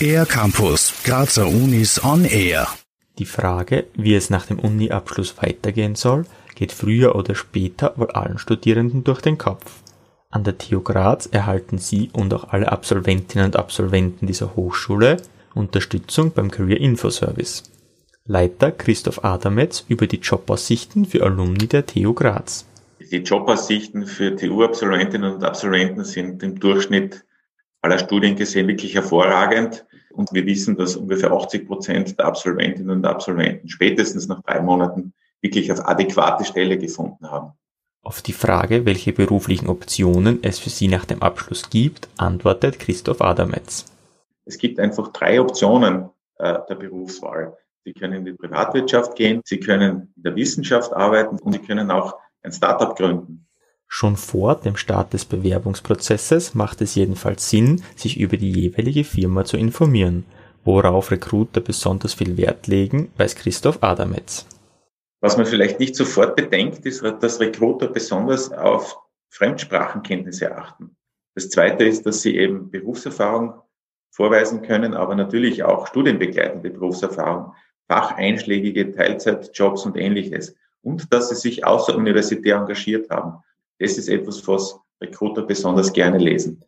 Air Campus, Grazer Unis on Air. Die Frage, wie es nach dem Uni-Abschluss weitergehen soll, geht früher oder später wohl allen Studierenden durch den Kopf. An der TU Graz erhalten Sie und auch alle Absolventinnen und Absolventen dieser Hochschule Unterstützung beim Career Info Service. Leiter Christoph Adametz über die Jobaussichten für Alumni der TU Graz. Die Jobaussichten für TU-Absolventinnen und Absolventen sind im Durchschnitt aller Studien gesehen wirklich hervorragend. Und wir wissen, dass ungefähr 80 Prozent der Absolventinnen und Absolventen spätestens nach drei Monaten wirklich auf adäquate Stelle gefunden haben. Auf die Frage, welche beruflichen Optionen es für Sie nach dem Abschluss gibt, antwortet Christoph Adametz. Es gibt einfach drei Optionen äh, der Berufswahl. Sie können in die Privatwirtschaft gehen, Sie können in der Wissenschaft arbeiten und Sie können auch ein Startup gründen. Schon vor dem Start des Bewerbungsprozesses macht es jedenfalls Sinn, sich über die jeweilige Firma zu informieren. Worauf Recruiter besonders viel Wert legen, weiß Christoph Adametz. Was man vielleicht nicht sofort bedenkt, ist, dass Recruiter besonders auf Fremdsprachenkenntnisse achten. Das zweite ist, dass sie eben Berufserfahrung vorweisen können, aber natürlich auch studienbegleitende Berufserfahrung, facheinschlägige Teilzeitjobs und ähnliches. Und dass sie sich außeruniversitär engagiert haben. Das ist etwas, was Recruiter besonders gerne lesen.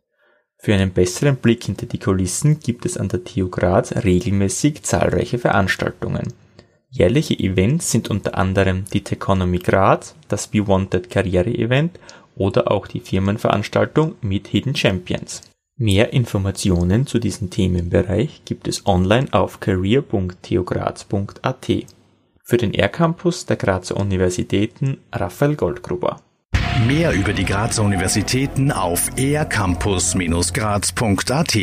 Für einen besseren Blick hinter die Kulissen gibt es an der TU Graz regelmäßig zahlreiche Veranstaltungen. Jährliche Events sind unter anderem die Techonomy Graz, das Be Wanted Karriere Event oder auch die Firmenveranstaltung Meet Hidden Champions. Mehr Informationen zu diesem Themenbereich gibt es online auf career.theograz.at. Für den R-Campus der Grazer Universitäten Raphael Goldgruber. Mehr über die Grazer Universitäten auf ercampus-graz.at